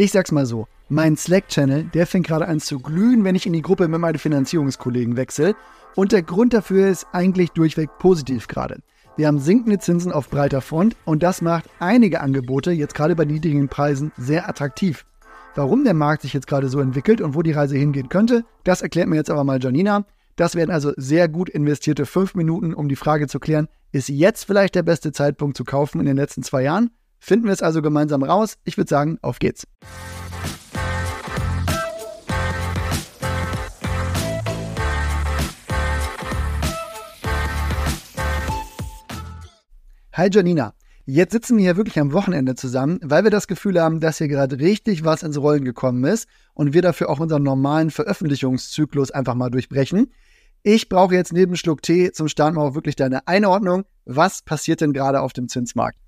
Ich sag's mal so, mein Slack-Channel, der fängt gerade an zu glühen, wenn ich in die Gruppe mit meinen Finanzierungskollegen wechsle. Und der Grund dafür ist eigentlich durchweg positiv gerade. Wir haben sinkende Zinsen auf breiter Front und das macht einige Angebote, jetzt gerade bei niedrigen Preisen, sehr attraktiv. Warum der Markt sich jetzt gerade so entwickelt und wo die Reise hingehen könnte, das erklärt mir jetzt aber mal Janina. Das werden also sehr gut investierte fünf Minuten, um die Frage zu klären, ist jetzt vielleicht der beste Zeitpunkt zu kaufen in den letzten zwei Jahren? Finden wir es also gemeinsam raus. Ich würde sagen, auf geht's. Hi Janina. Jetzt sitzen wir hier wirklich am Wochenende zusammen, weil wir das Gefühl haben, dass hier gerade richtig was ins Rollen gekommen ist und wir dafür auch unseren normalen Veröffentlichungszyklus einfach mal durchbrechen. Ich brauche jetzt neben Schluck Tee zum Start mal auch wirklich deine Einordnung. Was passiert denn gerade auf dem Zinsmarkt?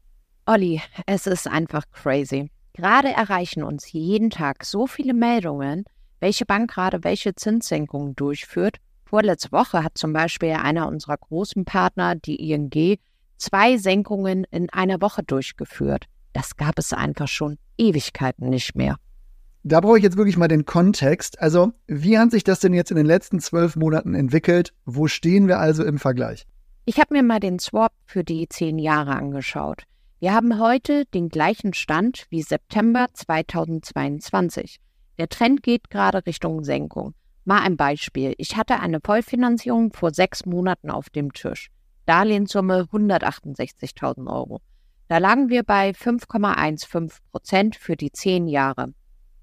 Olli, es ist einfach crazy. Gerade erreichen uns jeden Tag so viele Meldungen, welche Bank gerade welche Zinssenkungen durchführt. Vorletzte Woche hat zum Beispiel einer unserer großen Partner, die ING, zwei Senkungen in einer Woche durchgeführt. Das gab es einfach schon Ewigkeiten nicht mehr. Da brauche ich jetzt wirklich mal den Kontext. Also, wie hat sich das denn jetzt in den letzten zwölf Monaten entwickelt? Wo stehen wir also im Vergleich? Ich habe mir mal den Swap für die zehn Jahre angeschaut. Wir haben heute den gleichen Stand wie September 2022. Der Trend geht gerade Richtung Senkung. Mal ein Beispiel. Ich hatte eine Vollfinanzierung vor sechs Monaten auf dem Tisch. Darlehenssumme 168.000 Euro. Da lagen wir bei 5,15 Prozent für die zehn Jahre.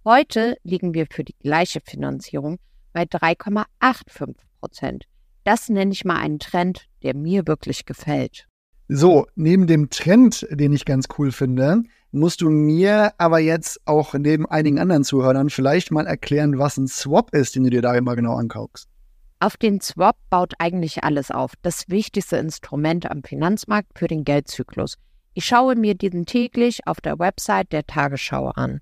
Heute liegen wir für die gleiche Finanzierung bei 3,85 Prozent. Das nenne ich mal einen Trend, der mir wirklich gefällt. So, neben dem Trend, den ich ganz cool finde, musst du mir aber jetzt auch neben einigen anderen Zuhörern vielleicht mal erklären, was ein Swap ist, den du dir da immer genau ankaufst. Auf den Swap baut eigentlich alles auf. Das wichtigste Instrument am Finanzmarkt für den Geldzyklus. Ich schaue mir diesen täglich auf der Website der Tagesschau an.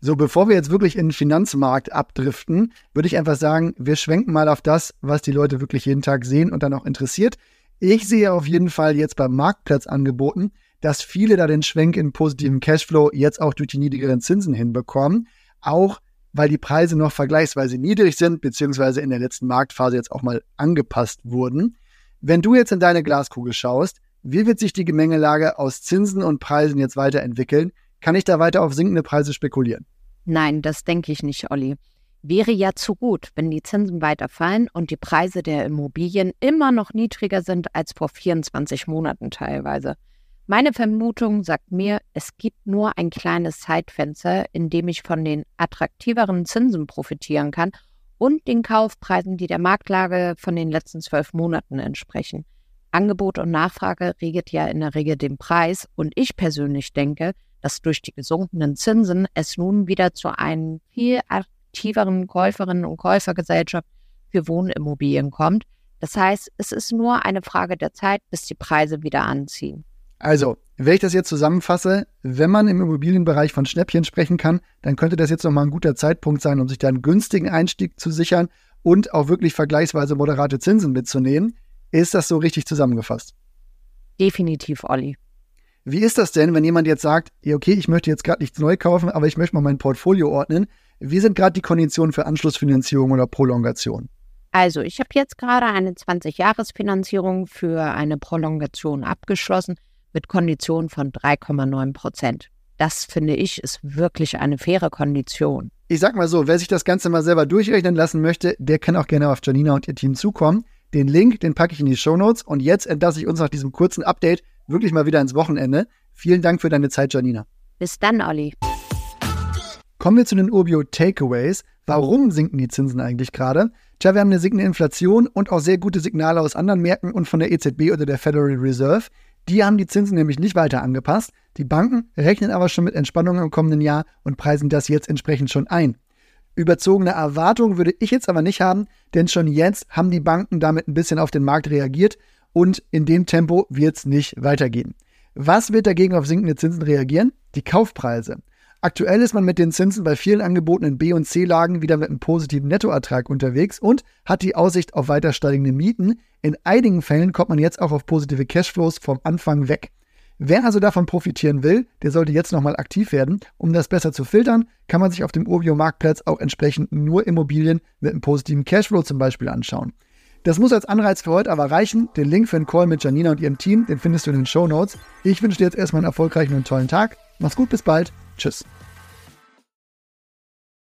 So, bevor wir jetzt wirklich in den Finanzmarkt abdriften, würde ich einfach sagen, wir schwenken mal auf das, was die Leute wirklich jeden Tag sehen und dann auch interessiert. Ich sehe auf jeden Fall jetzt beim Marktplatz angeboten, dass viele da den Schwenk in positiven Cashflow jetzt auch durch die niedrigeren Zinsen hinbekommen. Auch weil die Preise noch vergleichsweise niedrig sind, beziehungsweise in der letzten Marktphase jetzt auch mal angepasst wurden. Wenn du jetzt in deine Glaskugel schaust, wie wird sich die Gemengelage aus Zinsen und Preisen jetzt weiterentwickeln? Kann ich da weiter auf sinkende Preise spekulieren? Nein, das denke ich nicht, Olli. Wäre ja zu gut, wenn die Zinsen weiter fallen und die Preise der Immobilien immer noch niedriger sind als vor 24 Monaten teilweise. Meine Vermutung sagt mir, es gibt nur ein kleines Zeitfenster, in dem ich von den attraktiveren Zinsen profitieren kann und den Kaufpreisen, die der Marktlage von den letzten zwölf Monaten entsprechen. Angebot und Nachfrage regelt ja in der Regel den Preis und ich persönlich denke, dass durch die gesunkenen Zinsen es nun wieder zu einer viel aktiveren Käuferinnen und Käufergesellschaft für Wohnimmobilien kommt. Das heißt, es ist nur eine Frage der Zeit, bis die Preise wieder anziehen. Also, wenn ich das jetzt zusammenfasse, wenn man im Immobilienbereich von Schnäppchen sprechen kann, dann könnte das jetzt nochmal ein guter Zeitpunkt sein, um sich da einen günstigen Einstieg zu sichern und auch wirklich vergleichsweise moderate Zinsen mitzunehmen. Ist das so richtig zusammengefasst? Definitiv, Olli. Wie ist das denn, wenn jemand jetzt sagt, okay, ich möchte jetzt gerade nichts neu kaufen, aber ich möchte mal mein Portfolio ordnen? Wie sind gerade die Konditionen für Anschlussfinanzierung oder Prolongation? Also, ich habe jetzt gerade eine 20-Jahres-Finanzierung für eine Prolongation abgeschlossen mit Konditionen von 3,9 Prozent. Das finde ich ist wirklich eine faire Kondition. Ich sag mal so, wer sich das Ganze mal selber durchrechnen lassen möchte, der kann auch gerne auf Janina und ihr Team zukommen. Den Link, den packe ich in die Show Notes und jetzt entlasse ich uns nach diesem kurzen Update wirklich mal wieder ins Wochenende. Vielen Dank für deine Zeit, Janina. Bis dann, Olli. Kommen wir zu den Urbio Takeaways. Warum sinken die Zinsen eigentlich gerade? Tja, wir haben eine sinkende Inflation und auch sehr gute Signale aus anderen Märkten und von der EZB oder der Federal Reserve. Die haben die Zinsen nämlich nicht weiter angepasst. Die Banken rechnen aber schon mit Entspannungen im kommenden Jahr und preisen das jetzt entsprechend schon ein. Überzogene Erwartungen würde ich jetzt aber nicht haben, denn schon jetzt haben die Banken damit ein bisschen auf den Markt reagiert und in dem Tempo wird es nicht weitergehen. Was wird dagegen auf sinkende Zinsen reagieren? Die Kaufpreise. Aktuell ist man mit den Zinsen bei vielen Angeboten in B- und C-Lagen wieder mit einem positiven Nettoertrag unterwegs und hat die Aussicht auf weiter steigende Mieten. In einigen Fällen kommt man jetzt auch auf positive Cashflows vom Anfang weg. Wer also davon profitieren will, der sollte jetzt nochmal aktiv werden. Um das besser zu filtern, kann man sich auf dem Urbio-Marktplatz auch entsprechend nur Immobilien mit einem positiven Cashflow zum Beispiel anschauen. Das muss als Anreiz für heute aber reichen. Den Link für einen Call mit Janina und ihrem Team, den findest du in den Show Notes. Ich wünsche dir jetzt erstmal einen erfolgreichen und tollen Tag. Mach's gut, bis bald. Tschüss.